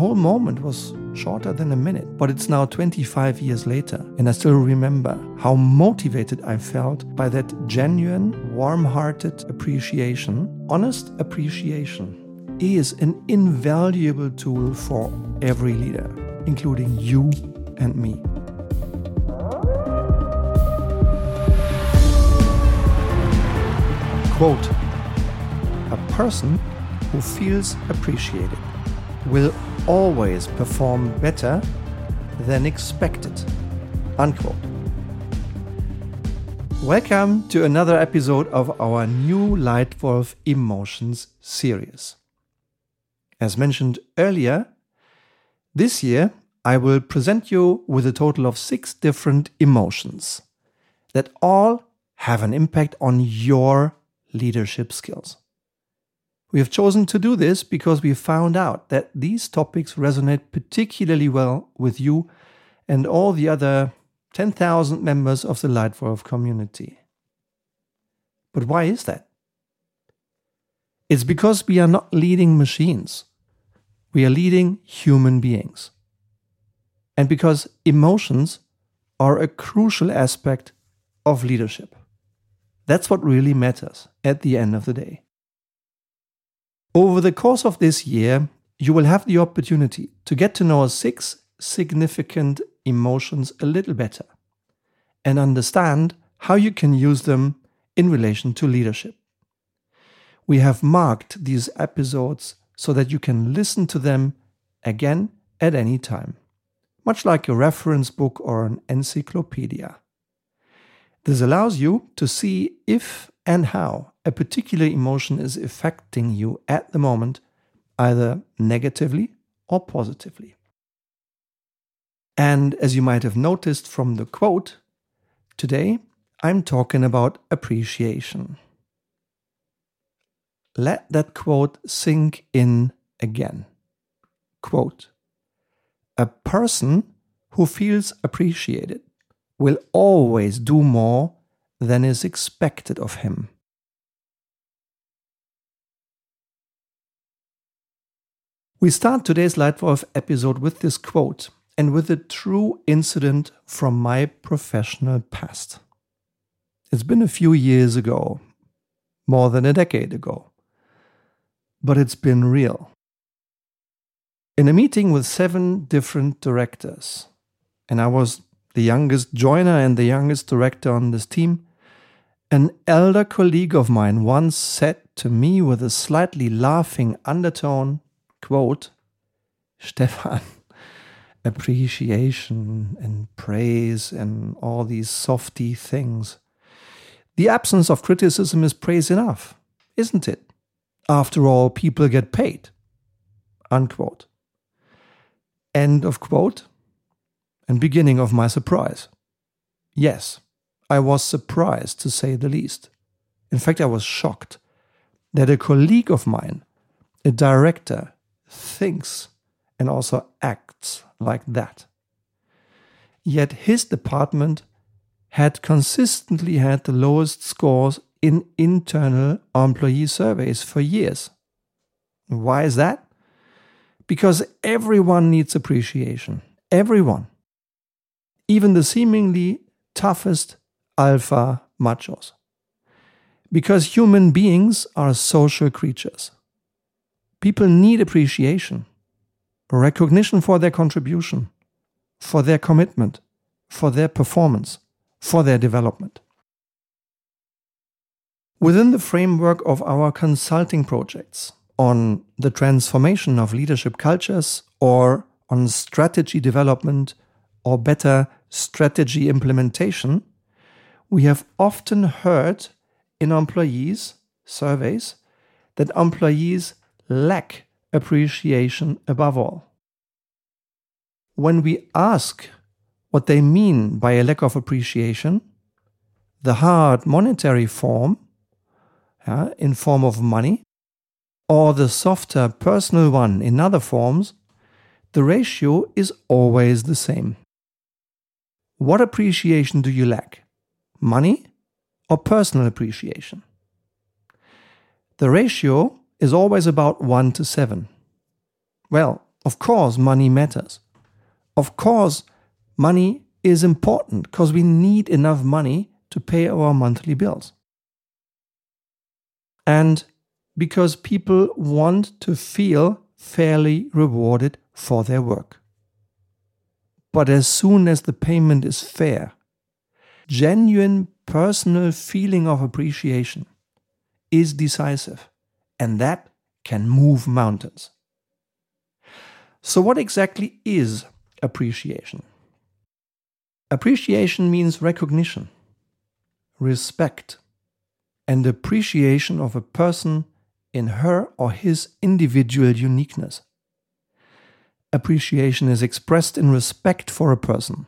whole moment was shorter than a minute, but it's now 25 years later, and I still remember how motivated I felt by that genuine, warm hearted appreciation, honest appreciation. Is an invaluable tool for every leader, including you and me. Quote A person who feels appreciated will always perform better than expected. Unquote. Welcome to another episode of our new LEITWOLF Emotions series. As mentioned earlier, this year I will present you with a total of six different emotions that all have an impact on your leadership skills. We have chosen to do this because we found out that these topics resonate particularly well with you and all the other 10,000 members of the LEITWOLF community. But why is that? It's because we are not leading machines. We are leading human beings. And because emotions are a crucial aspect of leadership. That's what really matters at the end of the day. Over the course of this year, you will have the opportunity to get to know six significant emotions a little better and understand how you can use them in relation to leadership. We have marked these episodes so that you can listen to them again at any time, much like a reference book or an encyclopedia. This allows you to see if and how a particular emotion is affecting you at the moment, either negatively or positively. And as you might have noticed from the quote, today I'm talking about appreciation. Let that quote sink in again. Quote A person who feels appreciated will always do more than is expected of him. We start today's LEITWOLF episode with this quote and with a true incident from my professional past. It's been a few years ago, more than a decade ago, but it's been real. In a meeting with seven different directors, and I was the youngest joiner and the youngest director on this team, an elder colleague of mine once said to me with a slightly laughing undertone, quote, Stefan, appreciation and praise and all these softy things. The absence of criticism is praise enough, isn't it? After all, people get paid. Unquote. End of quote and beginning of my surprise. Yes, I was surprised to say the least. In fact, I was shocked that a colleague of mine, a director, thinks and also acts like that. Yet his department had consistently had the lowest scores in internal employee surveys for years. Why is that? Because everyone needs appreciation. Everyone even the seemingly toughest alpha machos. Because human beings are social creatures. People need appreciation, recognition for their contribution, for their commitment, for their performance, for their development. Within the framework of our consulting projects on the transformation of leadership cultures or on strategy development or better strategy implementation, we have often heard in employees surveys that employees lack appreciation above all. When we ask what they mean by a lack of appreciation, the hard monetary form, uh, in form of money, or the softer personal one in other forms, the ratio is always the same. What appreciation do you lack? Money or personal appreciation? The ratio is always about 1 to 7. Well, Of course, money matters. Of course, money is important because we need enough money to pay our monthly bills. And because people want to feel fairly rewarded for their work. But as soon as the payment is fair, genuine personal feeling of appreciation is decisive, and that can move mountains. So, what exactly is appreciation? Appreciation means recognition, respect, and appreciation of a person in her or his individual uniqueness. Appreciation is expressed in respect for a person.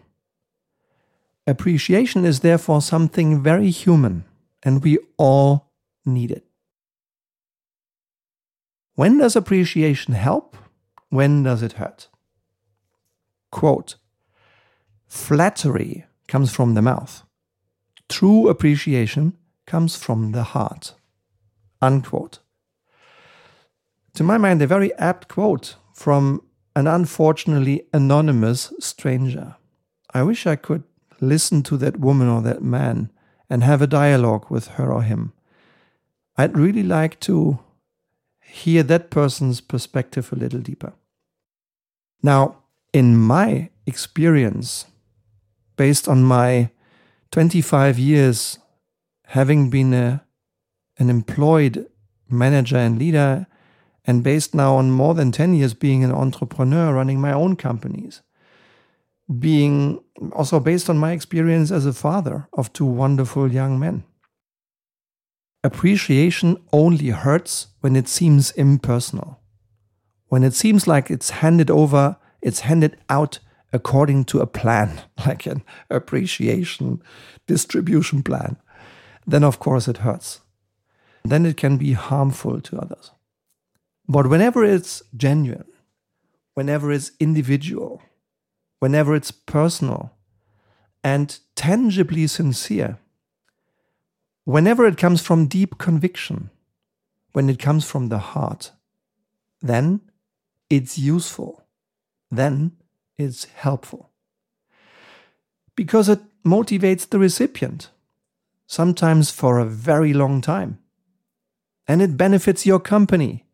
Appreciation is therefore something very human, and we all need it. When does appreciation help? When does it hurt? Quote Flattery comes from the mouth. True appreciation comes from the heart. Unquote. To my mind, a very apt quote from an unfortunately anonymous stranger. I wish I could listen to that woman or that man and have a dialogue with her or him. I'd really like to hear that person's perspective a little deeper. Now, in my experience, based on my 25 years having been a, an employed manager and leader, and based now on more than 10 years being an entrepreneur running my own companies, being also based on my experience as a father of two wonderful young men. Appreciation only hurts when it seems impersonal. When it seems like it's handed over, it's handed out according to a plan, like an appreciation distribution plan, then of course it hurts. Then it can be harmful to others. But whenever it's genuine, whenever it's individual, whenever it's personal and tangibly sincere, Whenever it comes from deep conviction, when it comes from the heart, then it's useful. Then it's helpful. Because it motivates the recipient, sometimes for a very long time. And it benefits your company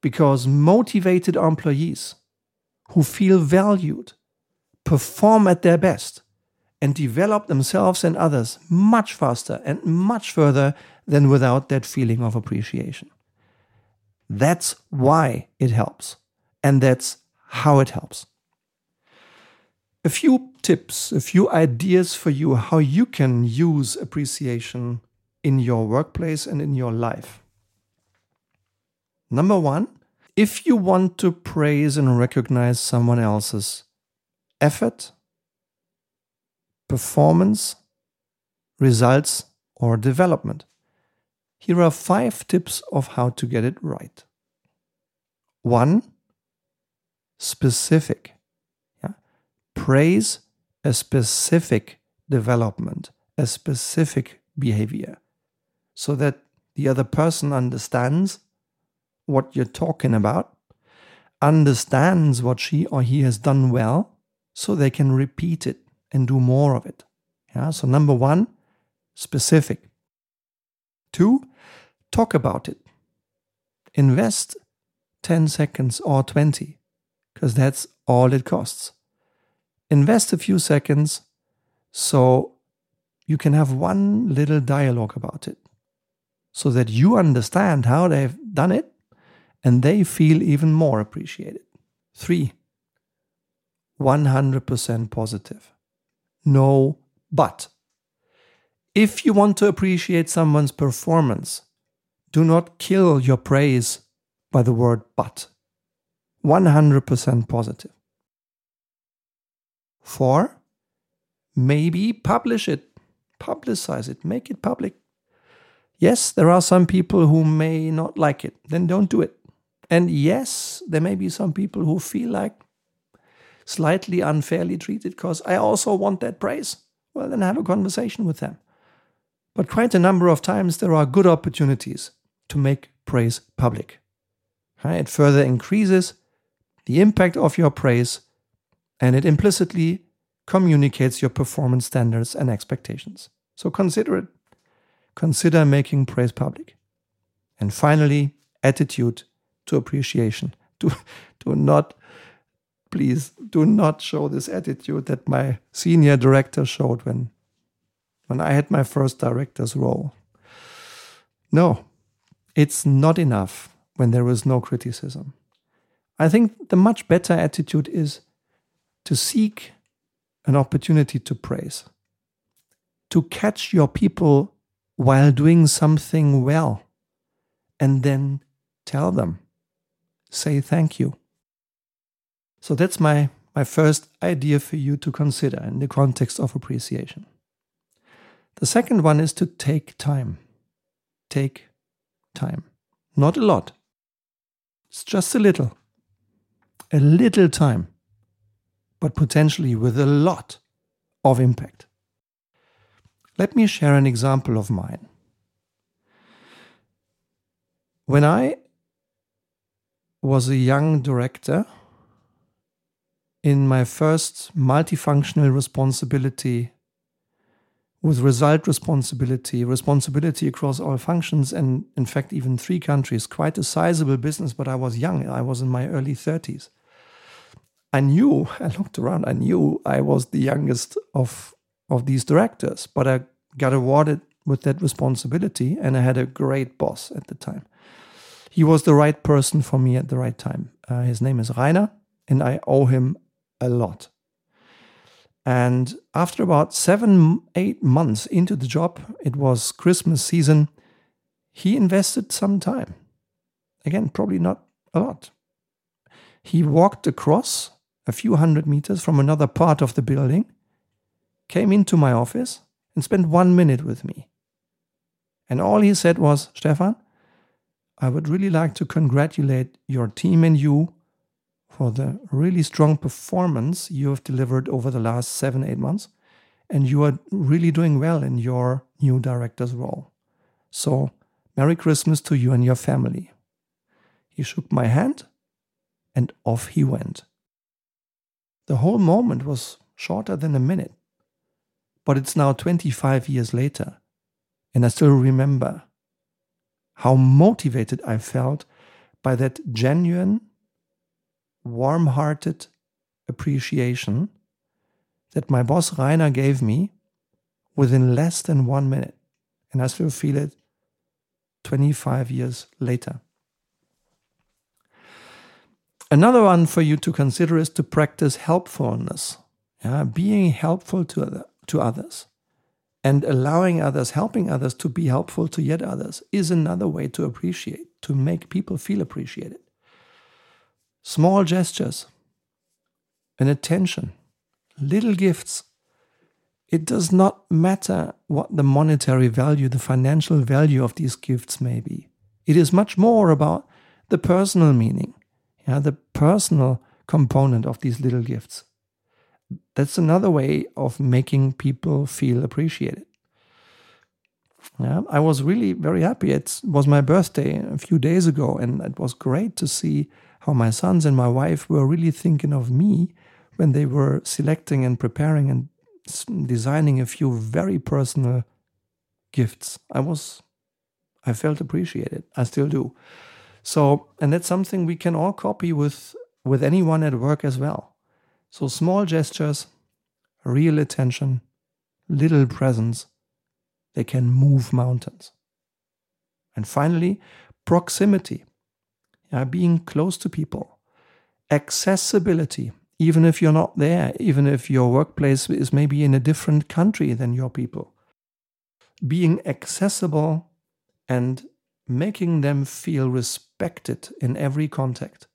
because motivated employees who feel valued perform at their best and develop themselves and others much faster and much further than without that feeling of appreciation. That's why it helps, and that's how it helps. A few tips, a few ideas for you how you can use appreciation in your workplace and in your life. Number one, if you want to praise and recognize someone else's effort, performance, results, or development. Here are five tips of how to get it right. One, specific. Yeah? Praise a specific development, a specific behavior, so that the other person understands what you're talking about, understands what she or he has done well, so they can repeat it and do more of it. Yeah, so number one, specific. Two, talk about it. Invest 10 seconds or 20, because that's all it costs. Invest a few seconds so you can have one little dialogue about it, so that you understand how they've done it and they feel even more appreciated. Three, 100% positive no but. If you want to appreciate someone's performance, do not kill your praise by the word but. 100% positive. 4. Maybe publish it, publicize it, make it public. Yes, there are some people who may not like it, then don't do it. And yes, there may be some people who feel like slightly unfairly treated because I also want that praise, well, then have a conversation with them. But quite a number of times there are good opportunities to make praise public. It further increases the impact of your praise, and it implicitly communicates your performance standards and expectations. So consider it. Consider making praise public. And finally, attitude to appreciation. Do, do not, please, do not show this attitude that my senior director showed when, when I had my first director's role. No, it's not enough when there is no criticism. I think the much better attitude is to seek an opportunity to praise, to catch your people while doing something well, and then tell them, say thank you. So that's my, my first idea for you to consider in the context of appreciation. The second one is to take time. Take time. Not a lot. It's just a little. A little time, but potentially with a lot of impact. Let me share an example of mine. When I was a young director, in my first multifunctional responsibility with result responsibility, responsibility across all functions, and in fact, even three countries, quite a sizable business, but I was young. I was in my early 30s. I knew, I looked around, I knew I was the youngest of, of these directors, but I got awarded with that responsibility, and I had a great boss at the time he was the right person for me at the right time. Uh, his name is Rainer, and I owe him a lot. And after about seven, eight months into the job, it was Christmas season, he invested some time. Again, probably not a lot. He walked across a few hundred meters from another part of the building, came into my office, and spent one minute with me. And all he said was, Stefan, I would really like to congratulate your team and you for the really strong performance you have delivered over the last seven, eight months. And you are really doing well in your new director's role. So, Merry Christmas to you and your family. He shook my hand and off he went. The whole moment was shorter than a minute, but it's now 25 years later, and I still remember how motivated I felt by that genuine, warm hearted appreciation that my boss Rainer gave me within less than one minute. And I still feel it 25 years later. Another one for you to consider is to practice helpfulness, yeah, being helpful to, other, to others and allowing others, helping others to be helpful to yet others is another way to appreciate, to make people feel appreciated. Small gestures, an attention, little gifts. It does not matter what the monetary value, the financial value of these gifts may be. It is much more about the personal meaning, yeah, the personal component of these little gifts that's another way of making people feel appreciated. Yeah, I was really very happy. It was my birthday a few days ago, and it was great to see how my sons and my wife were really thinking of me when they were selecting and preparing and designing a few very personal gifts. I was, I felt appreciated. I still do. So, and that's something we can all copy with with anyone at work as well. So small gestures, real attention, little presence, they can move mountains. And finally, proximity, yeah, being close to people, accessibility, even if you're not there, even if your workplace is maybe in a different country than your people. Being accessible and making them feel respected in every contact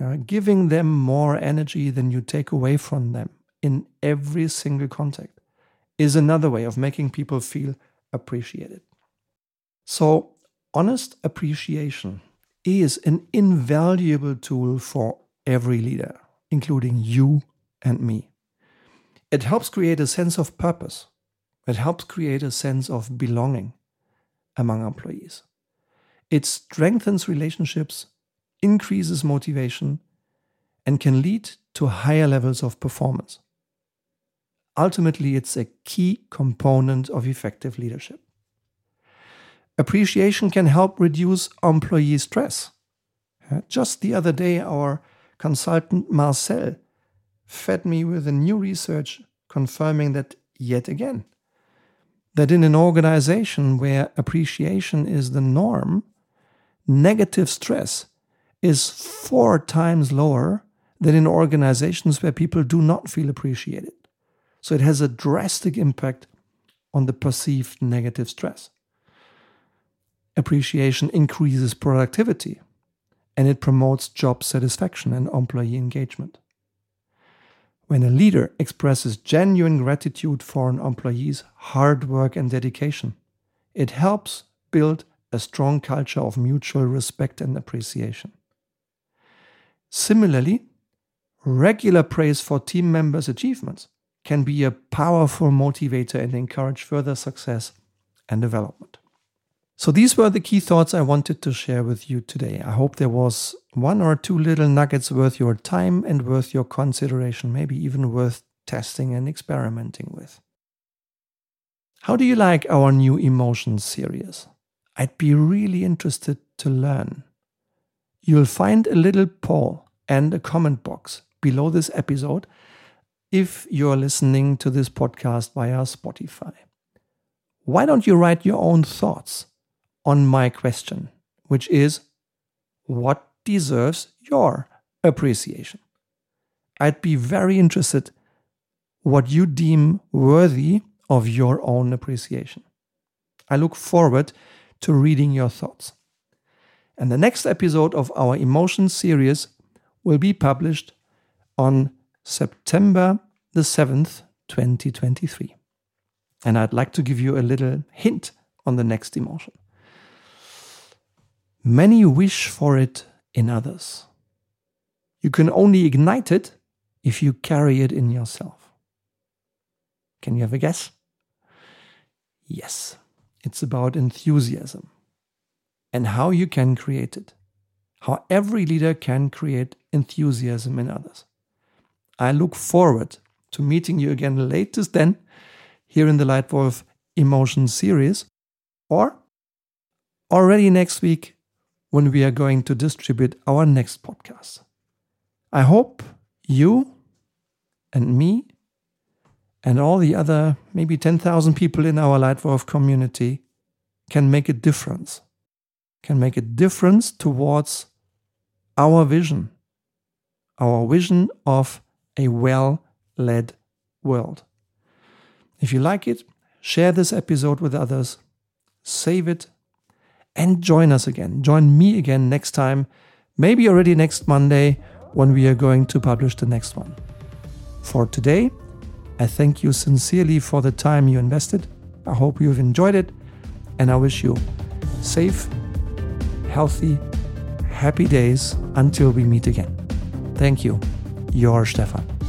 uh, giving them more energy than you take away from them in every single contact is another way of making people feel appreciated. So, honest appreciation is an invaluable tool for every leader, including you and me. It helps create a sense of purpose, it helps create a sense of belonging among employees. It strengthens relationships increases motivation, and can lead to higher levels of performance. Ultimately, it's a key component of effective leadership. Appreciation can help reduce employee stress. Just the other day, our consultant Marcel fed me with a new research confirming that yet again. That in an organization where appreciation is the norm, negative stress is four times lower than in organizations where people do not feel appreciated. So it has a drastic impact on the perceived negative stress. Appreciation increases productivity and it promotes job satisfaction and employee engagement. When a leader expresses genuine gratitude for an employee's hard work and dedication, it helps build a strong culture of mutual respect and appreciation. Similarly, regular praise for team members' achievements can be a powerful motivator and encourage further success and development. So, these were the key thoughts I wanted to share with you today. I hope there was one or two little nuggets worth your time and worth your consideration, maybe even worth testing and experimenting with. How do you like our new emotions series? I'd be really interested to learn. You'll find a little poll and a comment box below this episode if you're listening to this podcast via Spotify. Why don't you write your own thoughts on my question, which is what deserves your appreciation? I'd be very interested what you deem worthy of your own appreciation. I look forward to reading your thoughts. And the next episode of our Emotions series will be published on September the 7th, 2023. And I'd like to give you a little hint on the next emotion. Many wish for it in others. You can only ignite it if you carry it in yourself. Can you have a guess? Yes, it's about enthusiasm and how you can create it. How every leader can create enthusiasm in others. I look forward to meeting you again latest then here in the LEITWOLF Emotion series or already next week when we are going to distribute our next podcast. I hope you and me and all the other maybe 10,000 people in our LEITWOLF community can make a difference, can make a difference towards our vision, our vision of a well led world. If you like it, share this episode with others, save it, and join us again. Join me again next time, maybe already next Monday when we are going to publish the next one. For today, I thank you sincerely for the time you invested. I hope you've enjoyed it, and I wish you safe, healthy, happy days until we meet again. Thank you. Your Stefan.